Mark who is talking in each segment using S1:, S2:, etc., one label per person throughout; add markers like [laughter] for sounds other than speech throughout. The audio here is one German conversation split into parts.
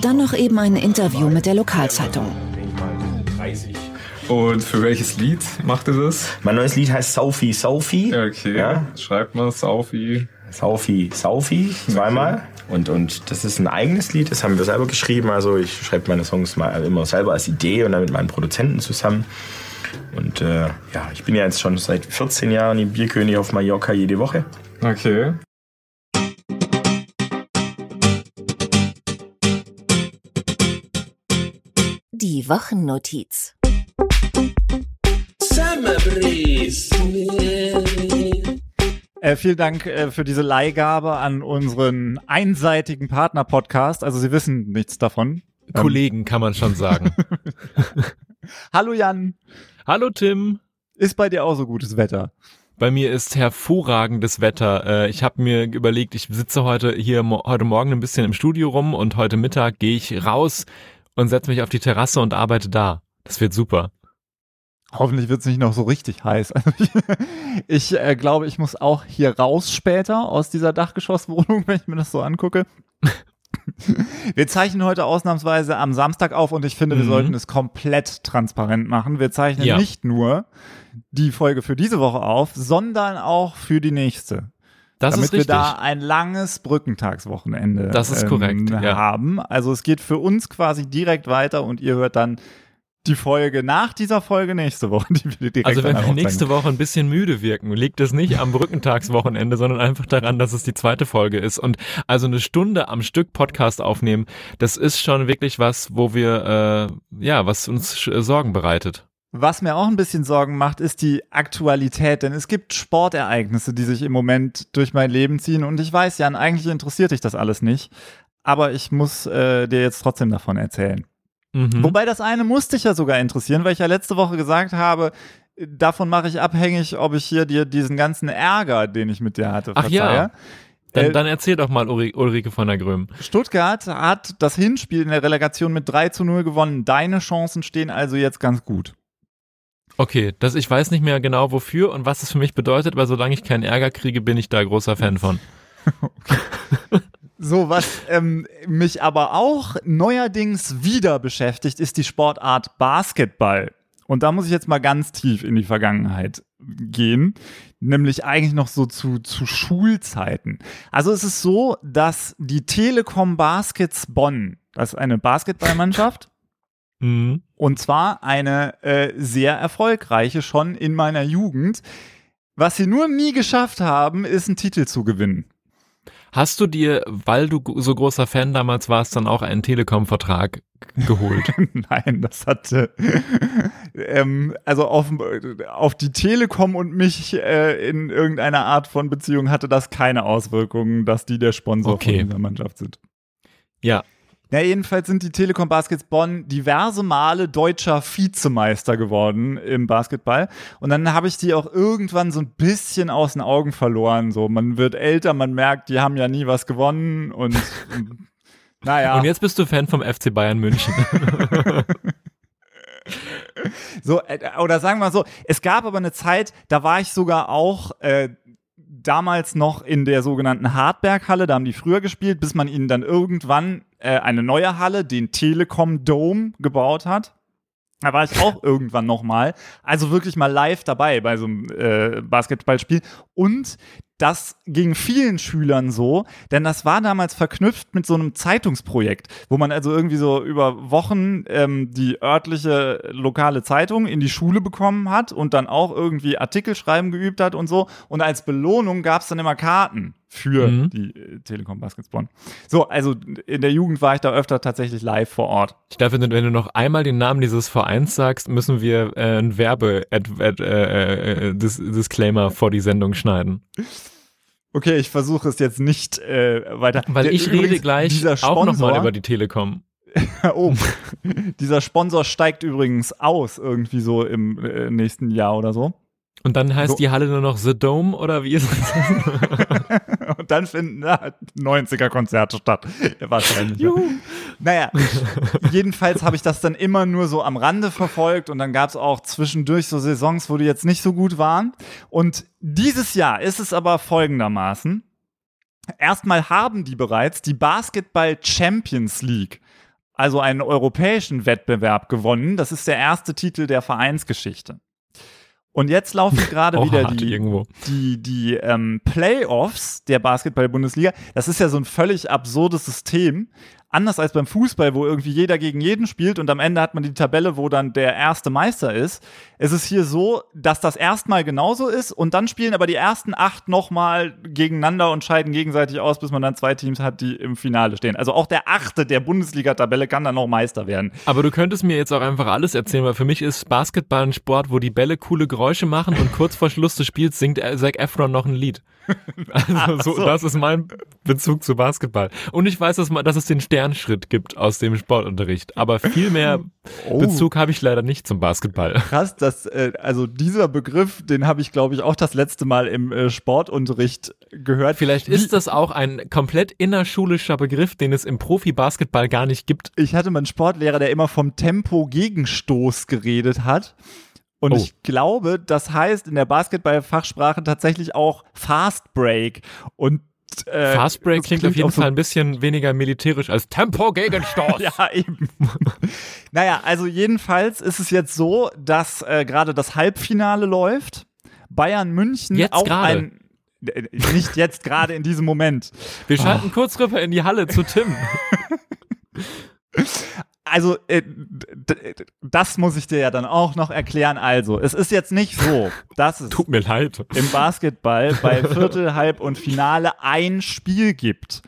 S1: Dann noch eben ein Interview mit der Lokalzeitung.
S2: Und für welches Lied macht ihr das?
S3: Mein neues Lied heißt Saufi Saufi.
S2: Okay.
S3: Ja?
S2: Schreibt mal Saufi.
S3: Saufi Saufi, zweimal. Und, und das ist ein eigenes Lied, das haben wir selber geschrieben. Also ich schreibe meine Songs mal immer selber als Idee und dann mit meinen Produzenten zusammen. Und äh, ja, ich bin ja jetzt schon seit 14 Jahren im Bierkönig auf Mallorca jede Woche.
S2: Okay.
S1: Die Wochennotiz.
S4: Äh, vielen Dank äh, für diese Leihgabe an unseren einseitigen Partner-Podcast. Also Sie wissen nichts davon.
S5: Kollegen kann man schon sagen. [laughs]
S4: Hallo Jan,
S5: Hallo Tim.
S4: ist bei dir auch so gutes Wetter?
S5: Bei mir ist hervorragendes Wetter. Äh, ich habe mir überlegt, ich sitze heute hier heute Morgen ein bisschen im Studio rum und heute Mittag gehe ich raus und setze mich auf die Terrasse und arbeite da. Das wird super.
S4: Hoffentlich wird es nicht noch so richtig heiß. Also ich [laughs] ich äh, glaube, ich muss auch hier raus später aus dieser Dachgeschosswohnung, [laughs] wenn ich mir das so angucke. [laughs] Wir zeichnen heute ausnahmsweise am Samstag auf und ich finde, wir
S5: Mhm.
S4: sollten es komplett transparent machen. Wir zeichnen
S5: Ja.
S4: nicht nur die Folge für diese Woche auf, sondern auch für die nächste.
S5: Das
S4: damit wir da ein langes Brückentagswochenende
S5: Das ist korrekt, ja.
S4: haben. Also es geht für uns quasi direkt weiter und ihr hört dann die Folge nach dieser Folge nächste Woche. [laughs] Die wir direkt
S5: also wenn wir nächste Woche ein bisschen müde wirken, liegt es nicht am Brückentagswochenende, sondern einfach daran, dass es die zweite Folge ist. Und also eine Stunde am Stück Podcast aufnehmen, das ist schon wirklich was, wo wir, äh, ja, was uns Sorgen bereitet.
S4: Was mir auch ein bisschen Sorgen macht, ist die Aktualität, denn es gibt Sportereignisse, die sich im Moment durch mein Leben ziehen und ich weiß, Jan, eigentlich interessiert dich das alles nicht, aber ich muss äh, dir jetzt trotzdem davon erzählen.
S5: Mhm.
S4: Wobei das eine musste dich ja sogar interessieren, weil ich ja letzte Woche gesagt habe, äh, davon mache ich abhängig, ob ich hier dir diesen ganzen Ärger, den ich mit dir hatte,
S5: Ach ja.
S4: verzeihe.
S5: Dann,
S4: Äh,
S5: dann erzähl doch mal Ulrike von der Gröm.
S4: Stuttgart hat das Hinspiel in der Relegation mit 3 zu 0 gewonnen. Deine Chancen stehen also jetzt ganz gut.
S5: Okay, das, ich weiß nicht mehr genau wofür und was es für mich bedeutet, aber solange ich keinen Ärger kriege, bin ich da großer Fan von. [laughs]
S4: So, was ähm, mich aber auch neuerdings wieder beschäftigt, ist die Sportart Basketball. Und da muss ich jetzt mal ganz tief in die Vergangenheit gehen, nämlich eigentlich noch so zu, zu Schulzeiten. Also es ist so, dass die Telekom Baskets Bonn, das ist eine Basketballmannschaft,
S5: Mhm.
S4: Und zwar eine äh, sehr erfolgreiche schon in meiner Jugend. Was sie nur nie geschafft haben, ist einen Titel zu gewinnen.
S5: Hast du dir, weil du so großer Fan damals warst, dann auch einen Telekom-Vertrag geholt? [laughs]
S4: Nein, das hatte ähm, also auf, auf die Telekom und mich äh, in irgendeiner Art von Beziehung hatte das keine Auswirkungen, dass die der Sponsor
S5: Okay.
S4: von dieser Mannschaft sind.
S5: ja.
S4: Ja, jedenfalls sind die Telekom Baskets Bonn diverse Male deutscher Vizemeister geworden im Basketball. Und dann habe ich die auch irgendwann so ein bisschen aus den Augen verloren. So, man wird älter, man merkt, die haben ja nie was gewonnen und [laughs] naja.
S5: Und jetzt bist du Fan vom FC Bayern München. [laughs]
S4: So, äh, oder sagen wir so, es gab aber eine Zeit, da war ich sogar auch äh, damals noch in der sogenannten Hartberghalle, da haben die früher gespielt, bis man ihnen dann irgendwann äh, eine neue Halle, den Telekom Dome, gebaut hat. Da war ich auch [laughs] irgendwann nochmal, also wirklich mal live dabei bei so einem äh, Basketballspiel. Und das ging vielen Schülern so, denn das war damals verknüpft mit so einem Zeitungsprojekt, wo man also irgendwie so über Wochen ähm, die örtliche lokale Zeitung in die Schule bekommen hat und dann auch irgendwie Artikel schreiben geübt hat und so. Und als Belohnung gab es dann immer Karten für
S5: Mhm.
S4: die äh, Telekom Baskets Bonn. So, also in der Jugend war ich da öfter tatsächlich live vor Ort.
S5: Ich glaube, wenn du, wenn du noch einmal den Namen dieses Vereins sagst, müssen wir äh, ein Werbe ad, ad, äh, äh, Disclaimer vor die Sendung schneiden.
S4: Okay, ich versuche es jetzt nicht äh, weiter.
S5: Weil
S4: Der-
S5: ich
S4: übrigens,
S5: rede gleich
S4: dieser
S5: auch nochmal
S4: Sponsor-
S5: über die Telekom. [laughs]
S4: oh, dieser Sponsor steigt übrigens aus irgendwie so im äh, nächsten Jahr oder so.
S5: Und dann heißt
S4: So.
S5: die Halle nur noch The Dome oder wie ist es? [laughs] [laughs]
S4: Und dann finden na, 90er-Konzerte statt. Wahrscheinlich. ja. Naja, jedenfalls habe ich das dann immer nur so am Rande verfolgt und dann gab es auch zwischendurch so Saisons, wo die jetzt nicht so gut waren. Und dieses Jahr ist es aber folgendermaßen. Erstmal haben die bereits die Basketball Champions League also einen europäischen Wettbewerb gewonnen. Das ist der erste Titel der Vereinsgeschichte. Und jetzt laufen [laughs] gerade
S5: Auch
S4: wieder die,
S5: irgendwo.
S4: die, die ähm, Playoffs der Basketball-Bundesliga. Das ist ja so ein völlig absurdes System. Anders als beim Fußball, wo irgendwie jeder gegen jeden spielt und am Ende hat man die Tabelle, wo dann der erste Meister ist. Es ist hier so, dass das erstmal genauso ist und dann spielen aber die ersten acht nochmal gegeneinander und scheiden gegenseitig aus, bis man dann zwei Teams hat, die im Finale stehen. Also auch der achte der Bundesliga-Tabelle kann dann noch Meister werden.
S5: Aber du könntest mir jetzt auch einfach alles erzählen, weil für mich ist Basketball ein Sport, wo die Bälle coole Geräusche machen und kurz vor Schluss des Spiels singt Zac Efron noch ein Lied. [laughs] Also so,
S4: so.
S5: das ist mein Bezug zu Basketball. Und ich weiß, dass, man, dass es den Sternschritt gibt aus dem Sportunterricht. Aber viel mehr
S4: Oh.
S5: Bezug habe ich leider nicht zum Basketball.
S4: Krass, dass, äh, also dieser Begriff, den habe ich, glaube ich, auch das letzte Mal im äh, Sportunterricht gehört.
S5: Vielleicht ist das auch ein komplett innerschulischer Begriff, den es im Profi-Basketball gar nicht gibt.
S4: ich hatte mal einen Sportlehrer, der immer vom Tempo-Gegenstoß geredet hat. Und
S5: Oh.
S4: ich glaube, das heißt in der Basketball-Fachsprache tatsächlich auch Fast Break. Und äh,
S5: Fast Break
S4: das
S5: klingt, auf jeden
S4: auch so-
S5: Fall ein bisschen weniger militärisch als Tempo-Gegenstoß. [laughs]
S4: Ja, eben. [laughs] naja, also jedenfalls ist es jetzt so, dass äh, gerade das Halbfinale läuft. Bayern München
S5: Jetzt
S4: auch
S5: gerade?
S4: ein. äh, Nicht jetzt gerade in diesem Moment.
S5: Wir schalten kurz rüber in die Halle zu Tim. [laughs]
S4: Also, äh, das muss ich dir ja dann auch noch erklären. Also, es ist jetzt nicht so, dass es
S5: Tut mir leid.
S4: im Basketball bei Viertel, [laughs] Halb und Finale ein Spiel gibt,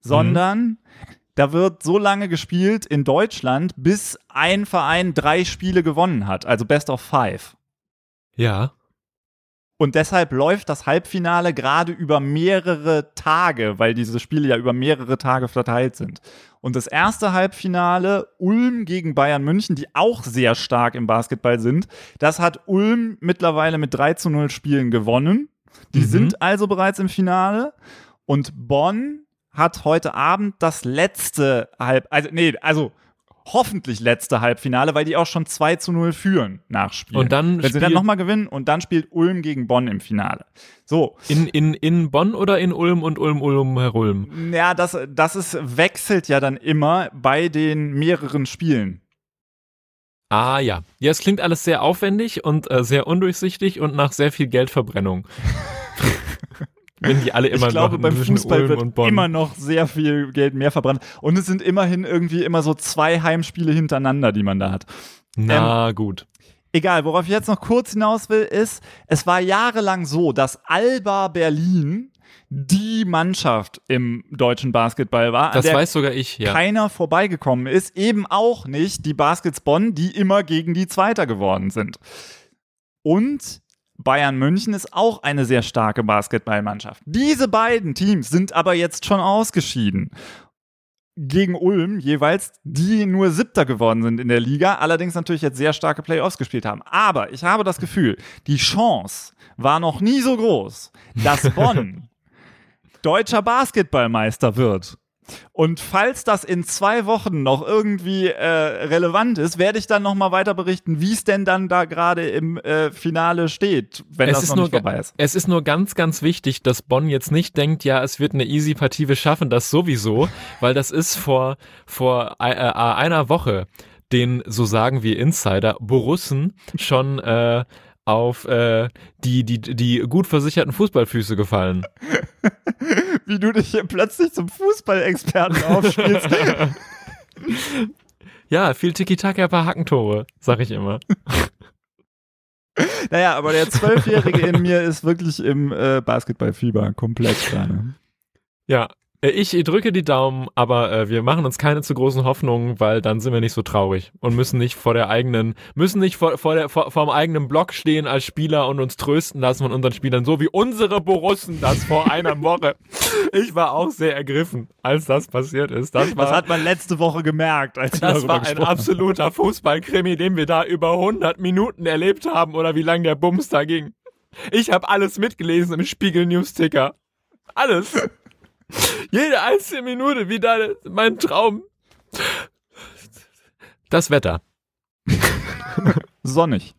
S4: sondern da wird so lange gespielt in Deutschland, bis ein Verein drei Spiele gewonnen hat, also Best of Five.
S5: Ja.
S4: Und deshalb läuft das Halbfinale gerade über mehrere Tage, weil diese Spiele ja über mehrere Tage verteilt sind. Und das erste Halbfinale, Ulm gegen Bayern München, die auch sehr stark im Basketball sind, das hat Ulm mittlerweile mit 3 zu 0 Spielen gewonnen. Die
S5: Mhm.
S4: sind also bereits im Finale. Und Bonn hat heute Abend das letzte Halb, also nee, also hoffentlich letzte Halbfinale, weil die auch schon 2 zu 0 führen nach Spielen.
S5: Und dann
S4: Wenn sie dann nochmal gewinnen und dann spielt Ulm gegen Bonn im Finale. So,
S5: In, in, in Bonn oder in Ulm und Ulm, Ulm, Ulm?
S4: ja, das, das ist, wechselt ja dann immer bei den mehreren Spielen.
S5: Ah ja. Ja, es klingt alles sehr aufwendig und äh, sehr undurchsichtig und nach sehr viel Geldverbrennung. [laughs] Wenn die alle immer
S4: ich glaube, beim Fußball
S5: Ulm
S4: wird immer noch sehr viel Geld mehr verbrannt. Und es sind immerhin irgendwie immer so zwei Heimspiele hintereinander, die man da hat.
S5: Na gut.
S4: Egal, worauf ich jetzt noch kurz hinaus will, ist, es war jahrelang so, dass Alba Berlin die Mannschaft im deutschen Basketball war, an
S5: Das
S4: der
S5: weiß sogar ich, ja.
S4: keiner vorbeigekommen ist. Eben auch nicht die Baskets Bonn, die immer gegen die Zweiter geworden sind. Und Bayern München ist auch eine sehr starke Basketballmannschaft. Diese beiden Teams sind aber jetzt schon ausgeschieden. Gegen Ulm jeweils, die nur Siebter geworden sind in der Liga, allerdings natürlich jetzt sehr starke Playoffs gespielt haben. Aber ich habe das Gefühl, die Chance war noch nie so groß, dass [laughs] Bonn deutscher Basketballmeister wird. Und falls das in zwei Wochen noch irgendwie äh, relevant ist, werde ich dann noch mal weiter berichten, wie es denn dann da gerade im äh, Finale steht, wenn
S5: Es
S4: das
S5: ist,
S4: noch
S5: nur,
S4: nicht vorbei ist.
S5: es ist nur ganz, ganz wichtig, dass Bonn jetzt nicht denkt, ja, es wird eine easy Partie, wir schaffen das sowieso, [laughs] weil das ist vor, vor äh, äh, einer Woche den, so sagen wir Insider, Borussen schon äh, auf äh, die, die, die gut versicherten Fußballfüße gefallen. [laughs]
S4: Wie du dich hier plötzlich zum Fußballexperten aufspielst. [laughs]
S5: Ja, viel Tiki-Taka, ein paar Hackentore, sag ich immer. [laughs]
S4: naja, aber der Zwölfjährige in mir ist wirklich im äh, Basketballfieber komplett gerade.
S5: Ja, äh, ich drücke die Daumen, aber äh, wir machen uns keine zu großen Hoffnungen, weil dann sind wir nicht so traurig und müssen nicht vor der eigenen, müssen nicht vor, vor, der, vor, vor dem eigenen Block stehen als Spieler und uns trösten lassen von unseren Spielern, so wie unsere Borussen das vor [laughs] einer Woche. Ich war auch sehr ergriffen, als das passiert ist. Das war,
S4: Was hat man letzte Woche gemerkt, als wir
S5: das war ein absoluter Fußballkrimi, den wir da über 100 Minuten erlebt haben oder wie lang der Bums da ging. Ich habe alles mitgelesen im Spiegel News Ticker. Alles. Jede einzelne Minute, wie da mein Traum. Das Wetter.
S4: Sonnig.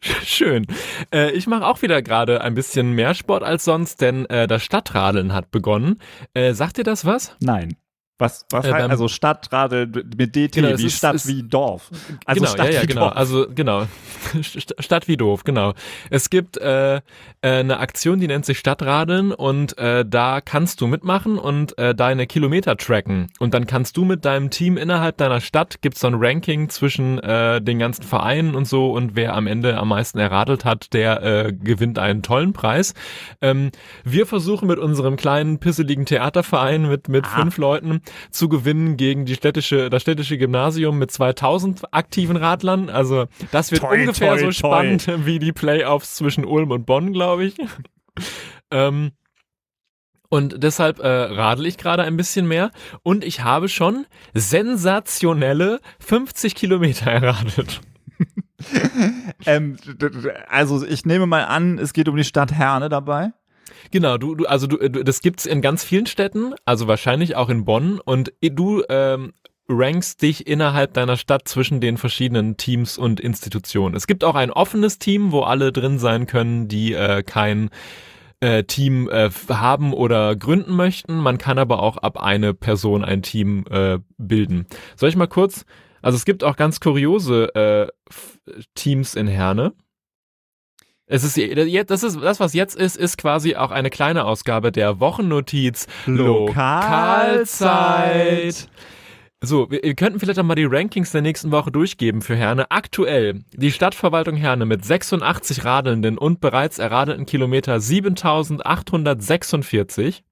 S5: Schön. Äh, ich mache auch wieder gerade ein bisschen mehr Sport als sonst, denn äh, das Stadtradeln hat begonnen. Äh, sagt dir das was?
S4: Nein. Was, was
S5: Äh,
S4: heißt, also Stadtradel mit DT,
S5: Genau,
S4: wie
S5: ist-
S4: Stadt
S5: es-
S4: wie Dorf. Also
S5: genau,
S4: Stadt
S5: ja, ja,
S4: wie
S5: genau.
S4: Dorf.
S5: Also genau. [laughs] St- Stadt wie doof, genau. Es gibt äh, äh, eine Aktion, die nennt sich Stadtradeln und äh, da kannst du mitmachen und äh, deine Kilometer tracken. Und dann kannst du mit deinem Team innerhalb deiner Stadt, gibt's so ein Ranking zwischen äh, den ganzen Vereinen und so und wer am Ende am meisten erradelt hat, der äh, gewinnt einen tollen Preis. Ähm, wir versuchen mit unserem kleinen pisseligen Theaterverein mit mit
S4: Ah.
S5: fünf Leuten zu gewinnen gegen die städtische das städtische Gymnasium mit 2000 aktiven Radlern. Also das wird
S4: Toi,
S5: ungefähr
S4: toi,
S5: so
S4: toi.
S5: spannend [laughs] wie die Playoffs zwischen Ulm und Bonn, glaube ich. [laughs] ähm, und deshalb äh, radel ich gerade ein bisschen mehr und ich habe schon sensationelle 50 Kilometer erradelt. [laughs]
S4: ähm, also ich nehme mal an, es geht um die Stadt Herne dabei.
S5: Genau, du, du also du, du, das gibt's in ganz vielen Städten, also wahrscheinlich auch in Bonn und du ähm, rankst dich innerhalb deiner Stadt zwischen den verschiedenen Teams und Institutionen. Es gibt auch ein offenes Team, wo alle drin sein können, die äh, kein äh, Team äh, haben oder gründen möchten. Man kann aber auch ab eine Person ein Team äh, bilden. Soll ich mal kurz? Also es gibt auch ganz kuriose äh, Teams in Herne. Es ist das ist das, was jetzt ist, ist quasi auch eine kleine Ausgabe der Wochennotiz Lokalzeit. So, wir, wir könnten vielleicht auch mal die Rankings der nächsten Woche durchgeben für Herne. Aktuell die Stadtverwaltung Herne mit 86 Radelnden und bereits erradelten Kilometer 7846.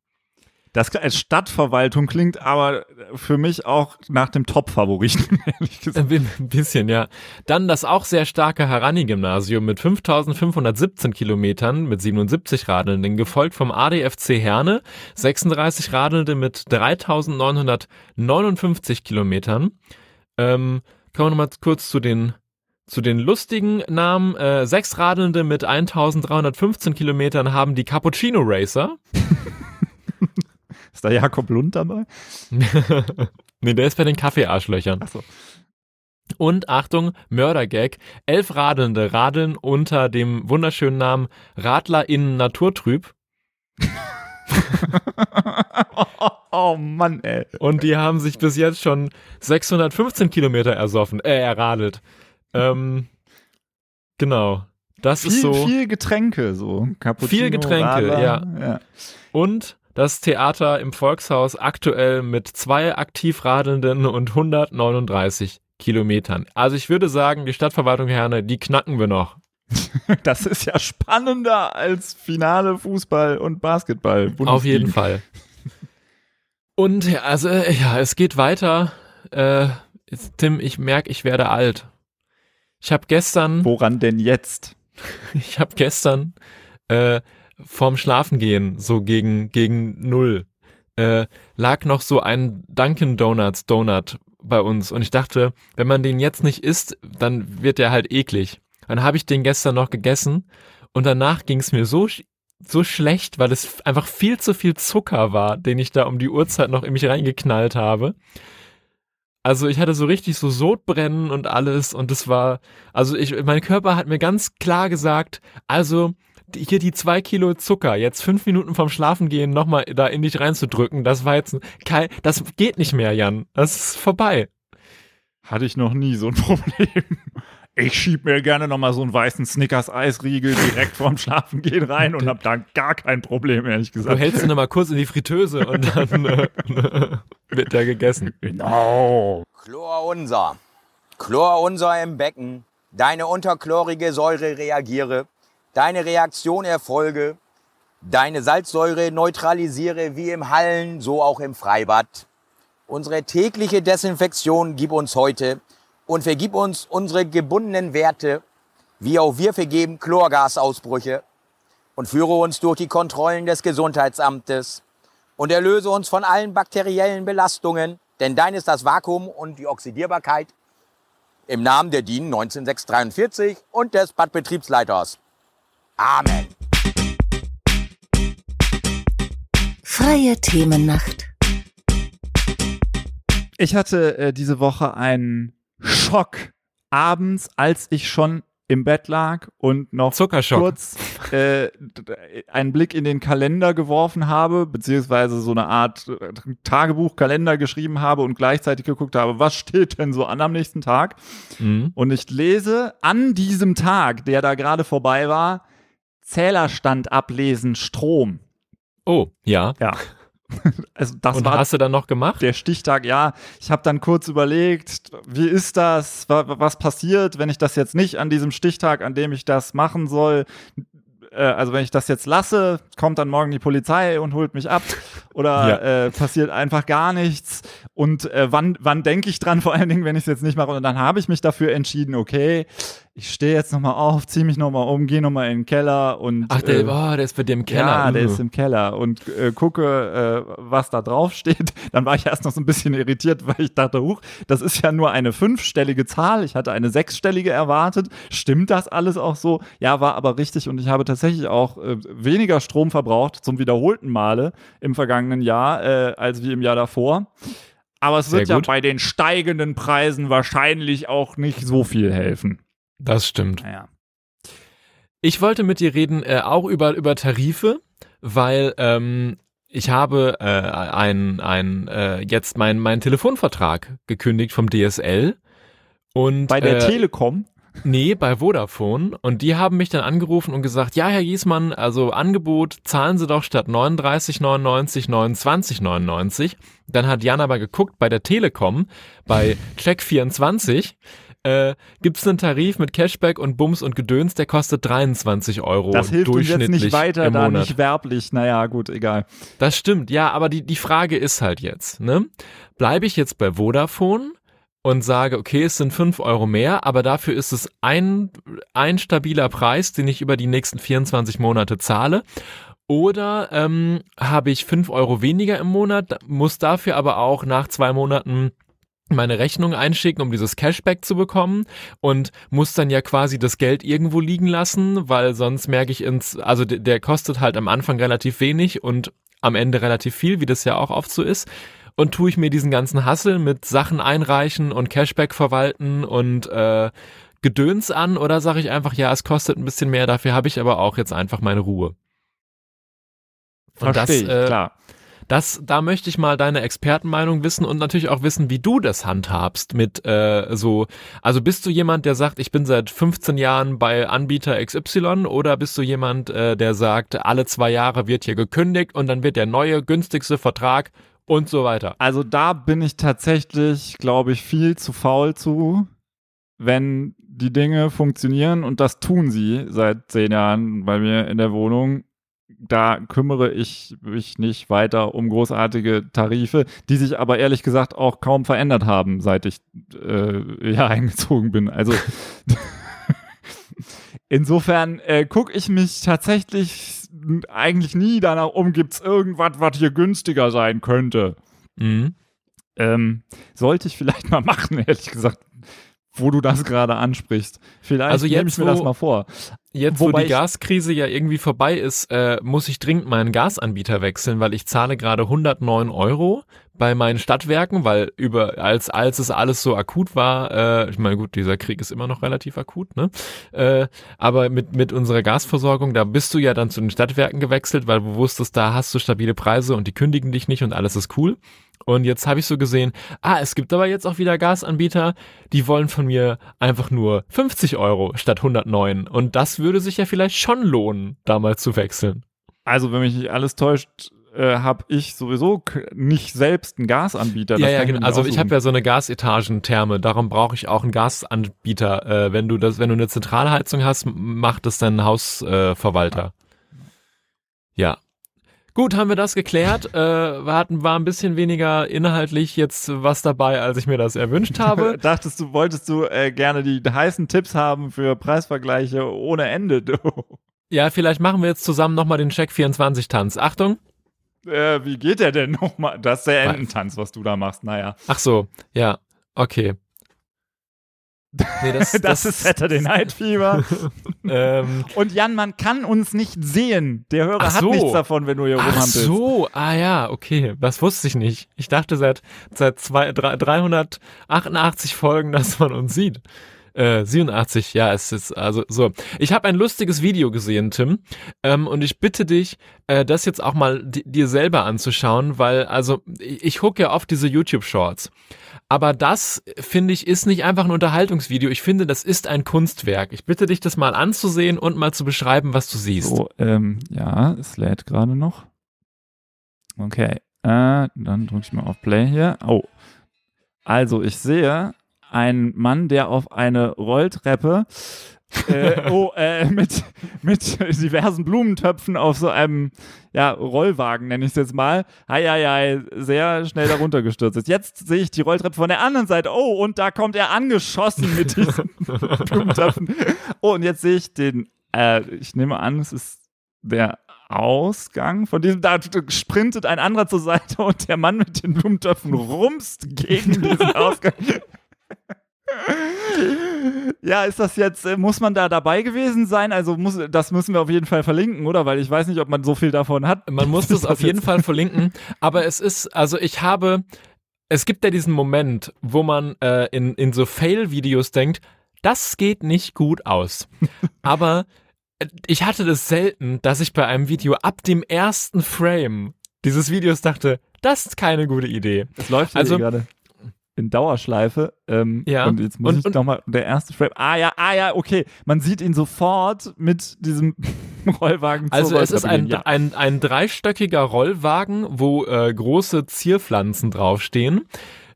S4: Das als Stadtverwaltung klingt aber für mich auch nach dem Top-Favoriten, [laughs] ehrlich gesagt.
S5: Ein bi- bisschen, ja. Dann das auch sehr starke Harani-Gymnasium mit 5517 Kilometern mit 77 Radelnden, gefolgt vom ADFC Herne, 36 Radelnde mit 3959 Kilometern. Ähm, kommen wir nochmal kurz zu den zu den lustigen Namen. Äh, sechs Radelnde mit 1315 Kilometern haben die Cappuccino Racer. [laughs]
S4: Ist da Jakob Lund dabei? [laughs]
S5: nee, der ist bei den Kaffeearschlöchern.
S4: Ach so.
S5: Und Achtung, Mördergag. Elf Radelnde radeln unter dem wunderschönen Namen Radler in Naturtrüb.
S4: oh, [laughs] oh Mann, ey.
S5: Und die haben sich bis jetzt schon 615 Kilometer ersoffen, äh, erradelt. Ähm, genau. Das ist
S4: Viel,
S5: so.
S4: viel Getränke, so. Cappuccino,
S5: Viel Getränke,
S4: Radler,
S5: ja.
S4: ja.
S5: Und das Theater im Volkshaus aktuell mit zwei aktiv Radelnden und 139 Kilometern. Also ich würde sagen, die Stadtverwaltung Herne, die knacken wir noch. [laughs]
S4: Das ist ja spannender als Finale Fußball und Basketball.
S5: Auf
S4: Bundesliga.
S5: jeden Fall. Und ja, also äh, ja, es geht weiter. Äh, Tim, ich merke, ich werde alt. Ich habe gestern,
S4: Woran denn jetzt? [laughs]
S5: ich habe gestern äh, vorm Schlafengehen so gegen gegen null äh, lag noch so ein Dunkin Donuts Donut bei uns und ich dachte, wenn man den jetzt nicht isst, dann wird der halt eklig. Dann habe ich den gestern noch gegessen und danach ging es mir so so schlecht, weil es einfach viel zu viel Zucker war, den ich da um die Uhrzeit noch in mich reingeknallt habe. Also ich hatte so richtig so Sodbrennen und alles und es war, also ich, mein Körper hat mir ganz klar gesagt, also hier die zwei Kilo Zucker jetzt fünf Minuten vorm Schlafengehen nochmal da in dich reinzudrücken, das war jetzt kein, das geht nicht mehr, Jan. Das ist vorbei.
S4: Hatte ich noch nie so ein [laughs] Problem. Ich schieb mir gerne noch mal so einen weißen Snickers-Eisriegel direkt vorm Schlafengehen rein und hab da gar kein Problem, ehrlich
S5: Du
S4: gesagt.
S5: hältst ihn nochmal kurz in die Fritteuse und dann [laughs] äh, wird der gegessen.
S4: Genau.
S6: Chlor unser. Chlor unser im Becken. Deine unterchlorige Säure reagiere. Deine Reaktion erfolge. Deine Salzsäure neutralisiere wie im Hallen, so auch im Freibad. Unsere tägliche Desinfektion gib uns heute und vergib uns unsere gebundenen Werte, wie auch wir vergeben Chlorgasausbrüche und führe uns durch die Kontrollen des Gesundheitsamtes und erlöse uns von allen bakteriellen Belastungen, denn dein ist das Vakuum und die Oxidierbarkeit. Im Namen der DIN 19643 und des Badbetriebsleiters. Amen.
S1: Freie Themennacht.
S4: Ich hatte äh, diese Woche einen Schock abends, als ich schon im Bett lag und noch kurz äh, einen Blick in den Kalender geworfen habe, beziehungsweise so eine Art äh, Tagebuchkalender geschrieben habe und gleichzeitig geguckt habe, was steht denn so an am nächsten Tag.
S5: Mhm.
S4: Und ich lese an diesem Tag, der da gerade vorbei war, Zählerstand ablesen, Strom.
S5: Oh, ja.
S4: Ja. [laughs] Also das
S5: Und
S4: war
S5: hast du dann noch gemacht?
S4: der Stichtag, ja, ich habe dann kurz überlegt, wie ist das, wa- was passiert, wenn ich das jetzt nicht an diesem Stichtag, an dem ich das machen soll, äh, also wenn ich das jetzt lasse, kommt dann morgen die Polizei und holt mich ab oder
S5: Ja.
S4: äh, passiert einfach gar nichts und äh, wann, wann denke ich dran, [laughs] vor allen Dingen, wenn ich es jetzt nicht mache und dann habe ich mich dafür entschieden, okay, ich stehe jetzt nochmal auf, ziehe mich nochmal um, gehe nochmal in den Keller und
S5: Ach, der,
S4: äh,
S5: oh, der ist bei dir im Keller.
S4: ja, der
S5: Uh.
S4: ist im Keller und äh, gucke, äh, was da drauf steht. [laughs] Dann war ich erst noch so ein bisschen irritiert, [laughs] weil ich dachte, huch, das ist ja nur eine fünfstellige Zahl. Ich hatte eine sechsstellige erwartet. Stimmt das alles auch so? Ja, war aber richtig und ich habe tatsächlich auch äh, weniger Strom verbraucht zum wiederholten Male im vergangenen Jahr äh, als wie im Jahr davor. Aber es
S5: Sehr
S4: wird ja
S5: gut.
S4: bei den steigenden Preisen wahrscheinlich auch nicht so viel helfen.
S5: Das stimmt.
S4: Naja.
S5: Ich wollte mit dir reden, äh, auch über, über Tarife, weil ähm, ich habe äh, ein, ein, äh, jetzt meinen mein Telefonvertrag gekündigt vom DSL. Und,
S4: Bei der
S5: äh,
S4: Telekom
S5: Nee, bei Vodafone. Und die haben mich dann angerufen und gesagt, ja, Herr Giesmann, also Angebot, zahlen Sie doch statt 39,99 29,99. Dann hat Jan aber geguckt, bei der Telekom, bei Check24, äh, gibt's einen Tarif mit Cashback und Bums und Gedöns, der kostet 23 Euro
S4: Das hilft uns jetzt
S5: durchschnittlich
S4: nicht weiter, da nicht werblich. Naja, gut, egal.
S5: Das stimmt, ja, aber die, die Frage ist halt jetzt, ne? Bleibe ich jetzt bei Vodafone und sage, okay, es sind 5 Euro mehr, aber dafür ist es ein, ein stabiler Preis, den ich über die nächsten 24 Monate zahle. Oder ähm, habe ich 5 Euro weniger im Monat, muss dafür aber auch nach zwei Monaten meine Rechnung einschicken, um dieses Cashback zu bekommen und muss dann ja quasi das Geld irgendwo liegen lassen, weil sonst merke ich ins, also der, der kostet halt am Anfang relativ wenig und am Ende relativ viel, wie das ja auch oft so ist. Und tue ich mir diesen ganzen Hassel mit Sachen einreichen und Cashback verwalten und äh, Gedöns an oder sage ich einfach, ja, es kostet ein bisschen mehr, dafür habe ich aber auch jetzt einfach meine Ruhe. Und das,
S4: Verstehe ich,
S5: äh,
S4: klar.
S5: Das, da möchte ich mal deine Expertenmeinung wissen und natürlich auch wissen, wie du das handhabst mit äh, so. Also bist du jemand, der sagt, ich bin seit 15 Jahren bei Anbieter XY oder bist du jemand, äh, der sagt, alle zwei Jahre wird hier gekündigt und dann wird der neue, günstigste Vertrag und so weiter.
S4: Also da bin ich tatsächlich, glaube ich, viel zu faul zu, wenn die Dinge funktionieren und das tun sie seit zehn Jahren bei mir in der Wohnung. Da kümmere ich mich nicht weiter um großartige Tarife, die sich aber ehrlich gesagt auch kaum verändert haben, seit ich äh, hier [laughs] eingezogen bin. Also [laughs] insofern äh, gucke ich mich tatsächlich eigentlich nie danach um, gibt es irgendwas, was hier günstiger sein könnte.
S5: Mhm.
S4: Ähm, sollte ich vielleicht mal [laughs] machen, ehrlich gesagt, wo du das gerade ansprichst. Vielleicht
S5: Also
S4: nehme ich mir das
S5: wo-
S4: mal vor.
S5: Jetzt,
S4: Wobei
S5: wo die Gaskrise ja irgendwie vorbei ist, äh, muss ich dringend meinen Gasanbieter wechseln, weil ich zahle gerade 109 Euro bei meinen Stadtwerken, weil über als als es alles so akut war, äh, ich meine gut, dieser Krieg ist immer noch relativ akut, ne? Äh, aber mit mit unserer Gasversorgung, da bist du ja dann zu den Stadtwerken gewechselt, weil du wusstest, da hast du stabile Preise und die kündigen dich nicht und alles ist cool. Und jetzt habe ich so gesehen, ah, es gibt aber jetzt auch wieder Gasanbieter, die wollen von mir einfach nur 50 Euro statt 109. Und das würde sich ja vielleicht schon lohnen, da mal zu wechseln.
S4: Also, wenn mich nicht alles täuscht, äh, habe ich sowieso nicht selbst einen Gasanbieter.
S5: ja,
S4: Das
S5: ja, genau.
S4: mir
S5: Also ich habe ja so eine Gasetagentherme, darum brauche ich auch einen Gasanbieter. Äh, wenn du das, wenn du eine Zentralheizung hast, macht es dein Hausverwalter. Verwalter. ja. Gut, haben wir das geklärt. Äh, wir hatten, war ein bisschen weniger inhaltlich jetzt was dabei, als ich mir das erwünscht habe. [laughs]
S4: Dachtest du, wolltest du äh, gerne die heißen Tipps haben für Preisvergleiche ohne Ende? Du.
S5: ja, vielleicht machen wir jetzt zusammen nochmal den Check 24 Tanz. Achtung.
S4: Äh, wie geht der denn [laughs] nochmal? Das ist der. Ententanz, was du da machst. Naja.
S5: Ach so, ja, okay. Nee, das, [laughs]
S4: Das, ist Saturday Night Fever.
S5: ähm,
S4: Und Jan, man kann uns nicht sehen. Der Hörer
S5: Ach
S4: hat
S5: so.
S4: nichts davon, wenn du hier
S5: Ach
S4: rumhampelst.
S5: so, ah ja, okay, das wusste ich nicht. Ich dachte seit seit zwei, drei, 388 Folgen, dass man uns sieht. Äh, 87, ja, es ist also so. Ich habe ein lustiges Video gesehen, Tim, ähm, und ich bitte dich, äh, das jetzt auch mal dir selber anzuschauen, weil also ich gucke ja oft diese YouTube-Shorts. Aber das, finde ich, ist nicht einfach ein Unterhaltungsvideo. Ich finde, das ist ein Kunstwerk. Ich bitte dich, das mal anzusehen und mal zu beschreiben, was du siehst.
S4: So, ähm, ja, es lädt gerade noch. Okay, äh, dann drücke ich mal auf Play hier. Oh, also ich sehe einen Mann, der auf eine Rolltreppe äh, oh, äh, mit, mit diversen Blumentöpfen auf so einem ja, Rollwagen, nenne ich es jetzt mal, hei, hei, hei, sehr schnell darunter gestürzt ist. Jetzt sehe ich die Rolltreppe von der anderen Seite. Oh, und da kommt er angeschossen mit diesen [laughs] Blumentöpfen. Oh, und jetzt sehe ich den, äh, ich nehme an, es ist der Ausgang von diesem, da sprintet ein anderer zur Seite und der Mann mit den Blumentöpfen rumst gegen diesen [laughs] Ausgang. Ja, ist das jetzt, äh, muss man da dabei gewesen sein? Also muss, das müssen wir auf jeden Fall verlinken, oder? Weil ich weiß nicht, ob man so viel davon hat.
S5: Man muss [laughs] das auf jeden Fall [laughs] verlinken, aber es ist, also ich habe, es gibt ja diesen Moment, wo man äh, in, in so Fail-Videos denkt, das geht nicht gut aus. [laughs] aber äh, ich hatte das selten, dass ich bei einem Video ab dem ersten Frame dieses Videos dachte, das ist keine gute Idee.
S4: Es läuft also gerade in Dauerschleife. Ähm,
S5: ja.
S4: Und jetzt muss
S5: und,
S4: ich nochmal, der erste Frame. Ah ja, ah ja, okay. Man sieht ihn sofort mit diesem [laughs] Rollwagen.
S5: Also es ist ein, ja. ein, ein dreistöckiger Rollwagen, wo äh, große Zierpflanzen draufstehen.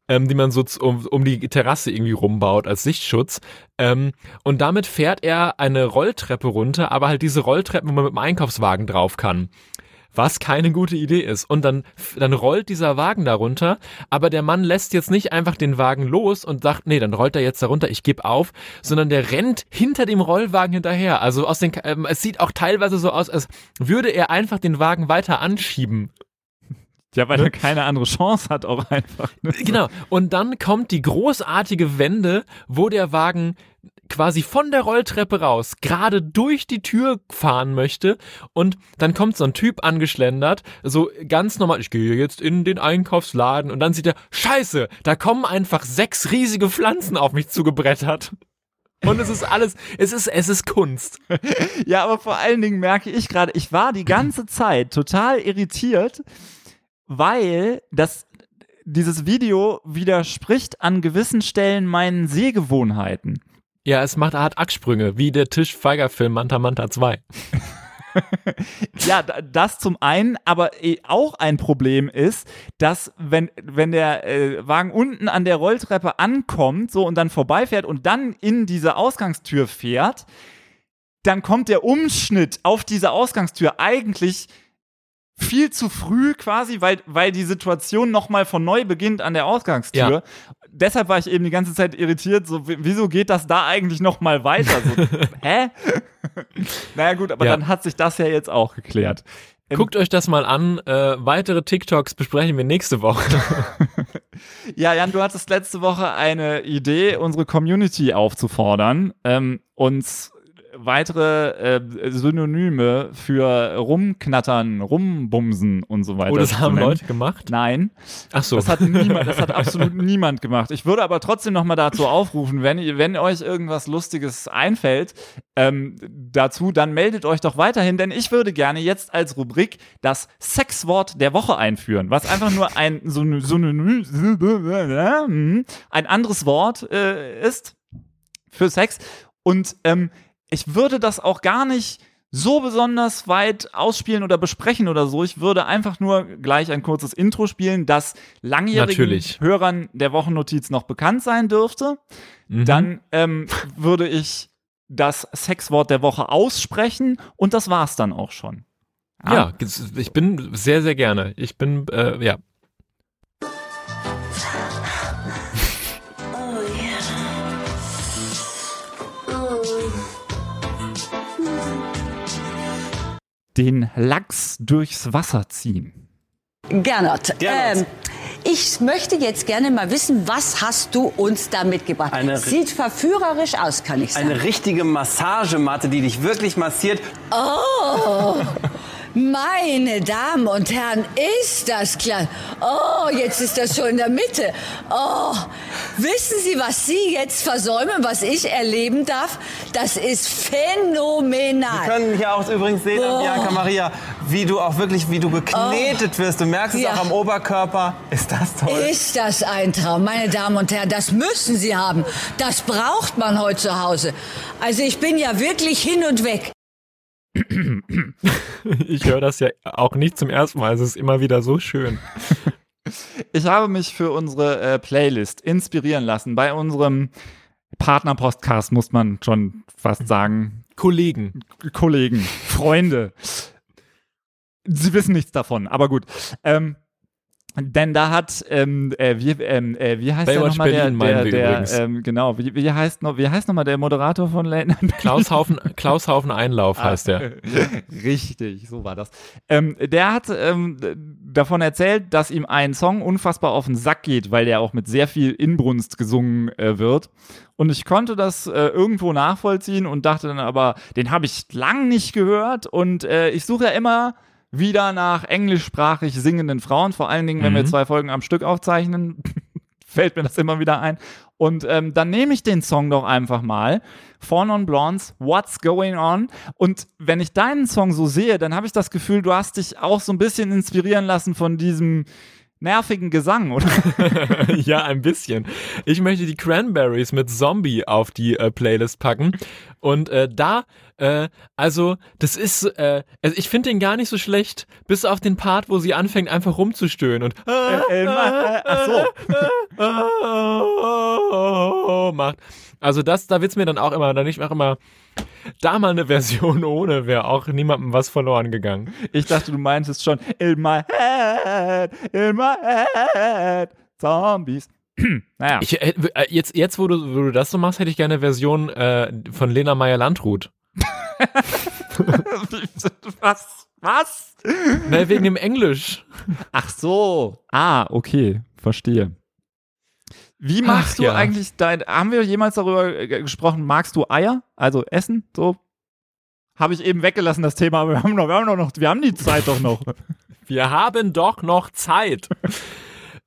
S5: Ähm, die man so um, um die Terrasse irgendwie rumbaut als Sichtschutz. Ähm, und damit fährt er eine Rolltreppe runter, aber halt diese Rolltreppen, wo man mit dem Einkaufswagen drauf kann was keine gute Idee ist. Und dann, dann rollt dieser Wagen darunter, aber der Mann lässt jetzt nicht einfach den Wagen los und sagt, nee, dann rollt er jetzt darunter, ich gebe auf, sondern der rennt hinter dem Rollwagen hinterher. Also aus den, ähm, es sieht auch teilweise so aus, als würde er einfach den Wagen weiter anschieben.
S4: Ja, weil er keine andere Chance hat, auch einfach.
S5: Ne? Genau. Und dann kommt die großartige Wende, wo der Wagen quasi von der Rolltreppe raus gerade durch die Tür fahren möchte und dann kommt so ein Typ angeschlendert, so ganz normal, ich gehe jetzt in den Einkaufsladen und dann sieht er, scheiße, da kommen einfach sechs riesige Pflanzen auf mich zugebrettert. Und es ist alles, es ist, es ist Kunst. [laughs]
S4: Ja, aber vor allen Dingen merke ich gerade, ich war die ganze Zeit total irritiert, weil das, dieses Video widerspricht an gewissen Stellen meinen Sehgewohnheiten.
S5: Ja, es macht Art Achssprünge, wie der Tischfeiger-Film Manta Manta 2. [laughs]
S4: ja, das zum einen, aber eh auch ein Problem ist, dass wenn, wenn der äh, Wagen unten an der Rolltreppe ankommt, so und dann vorbeifährt und dann in diese Ausgangstür fährt, dann kommt der Umschnitt auf diese Ausgangstür eigentlich viel zu früh quasi, weil, weil die Situation nochmal von neu beginnt an der Ausgangstür. Ja. Deshalb war ich eben die ganze Zeit irritiert, so, wieso geht das da eigentlich nochmal weiter? So, [laughs] hä? naja gut, aber ja. dann hat sich das ja jetzt auch geklärt.
S5: Ähm, Guckt euch das mal an. Äh, weitere TikToks besprechen wir nächste Woche. [laughs]
S4: ja, Jan, du hattest letzte Woche eine Idee, unsere Community aufzufordern, ähm, uns weitere äh, Synonyme für rumknattern, rumbumsen und so weiter.
S5: Oh, das haben Leute gemacht?
S4: Nein.
S5: Ach so.
S4: Das hat niemand, das hat [laughs] absolut niemand gemacht. Ich würde aber trotzdem nochmal dazu aufrufen, wenn, wenn euch irgendwas Lustiges einfällt, ähm, dazu, dann meldet euch doch weiterhin, denn ich würde gerne jetzt als Rubrik das Sexwort der Woche einführen, was einfach nur ein Synonym, ein anderes Wort äh, ist für Sex. Und ähm, ich würde das auch gar nicht so besonders weit ausspielen oder besprechen oder so. Ich würde einfach nur gleich ein kurzes Intro spielen, das langjährigen
S5: Natürlich.
S4: Hörern der Wochennotiz noch bekannt sein dürfte. Mhm. Dann ähm, würde ich das Sexwort der Woche aussprechen und das war's dann auch schon.
S5: Ja, ja ich bin sehr, sehr gerne. Ich bin, äh, ja,
S4: den Lachs durchs Wasser ziehen.
S7: Gernot, Gernot. Ähm, ich möchte jetzt gerne mal wissen, was hast du uns da mitgebracht? Eine Sieht verführerisch aus, kann ich sagen.
S8: Eine richtige Massagematte, die dich wirklich massiert.
S7: Oh! Meine Damen und Herren, ist das klar. Oh, jetzt ist das schon in der Mitte. Oh, wissen Sie, was Sie jetzt versäumen, was ich erleben darf? Das ist phänomenal.
S8: Wir können hier auch übrigens sehen,
S7: Oh.
S8: Bianca Maria, wie du auch wirklich, wie du geknetet wirst. Du merkst es
S7: Ja.
S8: auch am Oberkörper. Ist das toll?
S7: Ist das ein Traum, meine Damen und Herren? Das müssen Sie haben. Das braucht man heute zu Hause. Also ich bin ja wirklich hin und weg. [clears throat]
S5: Ich höre das ja auch nicht zum ersten Mal. Es ist immer wieder so schön.
S4: Ich habe mich für unsere äh, Playlist inspirieren lassen. Bei unserem Partner-Podcast muss man schon fast sagen.
S5: Kollegen.
S4: Kollegen, Freunde. Sie wissen nichts davon, aber gut. Ähm, denn da hat, ähm, äh, wie, ähm, äh, wie heißt der
S5: Baywatch
S4: nochmal der,
S5: meinen
S4: der, der
S5: übrigens.
S4: ähm, genau, wie, wie heißt noch, wie heißt nochmal der Moderator von Late Night Berlin?
S5: Klaushaufen, [laughs] Klaushaufen Einlauf heißt der. [laughs]
S4: Richtig, so war das. Ähm, der hat ähm, davon erzählt, dass ihm ein Song unfassbar auf den Sack geht, weil der auch mit sehr viel Inbrunst gesungen äh, wird. Und ich konnte das äh, irgendwo nachvollziehen und dachte dann aber, den habe ich lang nicht gehört und äh, ich suche ja immer wieder nach englischsprachig singenden Frauen, vor allen Dingen, wenn wir zwei Folgen am Stück aufzeichnen, [laughs] fällt mir das immer wieder ein. Und ähm, dann nehme ich den Song doch einfach mal. Four Non Blondes, What's Going On? Und wenn ich deinen Song so sehe, dann habe ich das Gefühl, du hast dich auch so ein bisschen inspirieren lassen von diesem nervigen Gesang, oder? [laughs]
S5: ja, ein bisschen. Ich möchte die Cranberries mit Zombie auf die äh, Playlist packen. Und äh, da, äh, also, das ist, äh, also ich finde den gar nicht so schlecht, bis auf den Part, wo sie anfängt, einfach rumzustöhnen und
S4: äh, äh, [laughs] ach so. [laughs]
S5: macht. Also das, da wird's mir dann auch immer, dann ich auch immer, da mal eine Version ohne, wäre auch niemandem was verloren gegangen.
S4: Ich dachte, du meintest schon, in my head, in my head, Zombies. [clears throat] naja.
S5: Ich, äh, äh, jetzt, jetzt wo, du, wo du das so machst, hätte ich gerne eine Version äh, von Lena Meyer-Landrut. [laughs]
S4: Was? Was?
S5: Ne, wegen dem Englisch.
S4: Ach so. Ah, okay. Verstehe. Wie magst
S5: Ach,
S4: du
S5: ja.
S4: eigentlich dein. Haben wir jemals darüber äh, gesprochen, magst du Eier? Also Essen? So? Habe ich eben weggelassen, das Thema, aber wir haben, noch, wir, haben noch, wir haben die Zeit doch noch. [laughs]
S5: Wir haben doch noch Zeit.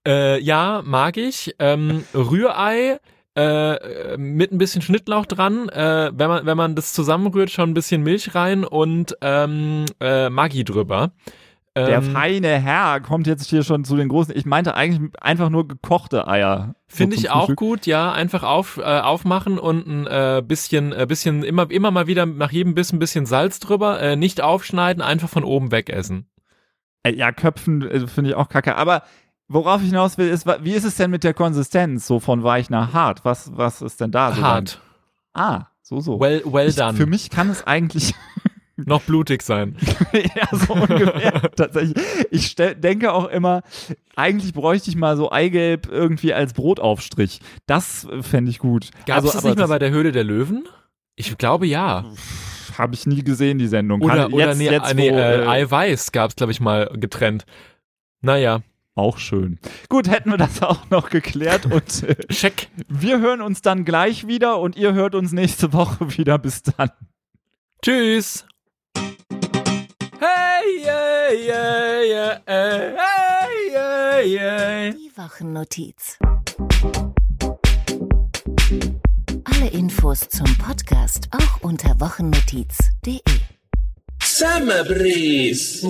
S5: äh, ja, mag ich. Ähm, Rührei äh, mit ein bisschen Schnittlauch dran. Äh, wenn, man, wenn man das zusammenrührt, schon ein bisschen Milch rein und ähm, äh, Maggi drüber.
S4: Der
S5: Ähm,
S4: feine Herr kommt jetzt hier schon zu den großen. Ich meinte eigentlich einfach nur gekochte Eier. So
S5: Finde
S4: zum
S5: ich auch gut, ja. Einfach auf, äh, aufmachen und ein äh, bisschen, äh, bisschen immer, immer mal wieder nach jedem Biss ein bisschen Salz drüber. Äh, nicht aufschneiden, einfach von oben wegessen.
S4: Äh, Ja, Köpfen äh, finde ich auch kacke. Aber worauf ich hinaus will, ist, wie ist es denn mit der Konsistenz? So von weich nach hart. Was, was ist denn da so?
S5: Hart.
S4: Dann? Ah, so, so.
S5: Well, well
S4: ich,
S5: done.
S4: Für mich kann es eigentlich [laughs]
S5: Noch blutig sein. [laughs]
S4: ja, so ungefähr. [laughs] Tatsächlich. Ich stell, denke auch immer, eigentlich bräuchte ich mal so Eigelb irgendwie als Brotaufstrich. Das fände ich gut.
S5: Gab es das
S4: Also, aber
S5: nicht mal bei der Höhle der Löwen? Ich glaube ja.
S4: Habe ich nie gesehen, die Sendung.
S5: Oder,
S4: Kann,
S5: oder
S4: jetzt,
S5: nee,
S4: jetzt,
S5: nee
S4: wo,
S5: äh,
S4: äh,
S5: Eiweiß gab es, glaube ich, mal getrennt. Naja,
S4: auch schön. Gut, hätten wir das [laughs] auch noch geklärt und äh,
S5: check.
S4: wir hören uns dann gleich wieder und ihr hört uns nächste Woche wieder. Bis dann.
S5: Tschüss. Hey, yeah, yeah, yeah, hey, hey, yeah, yeah.
S1: Die Wochennotiz. Alle Infos zum Podcast auch unter wochennotiz.de.
S9: Summer Breeze.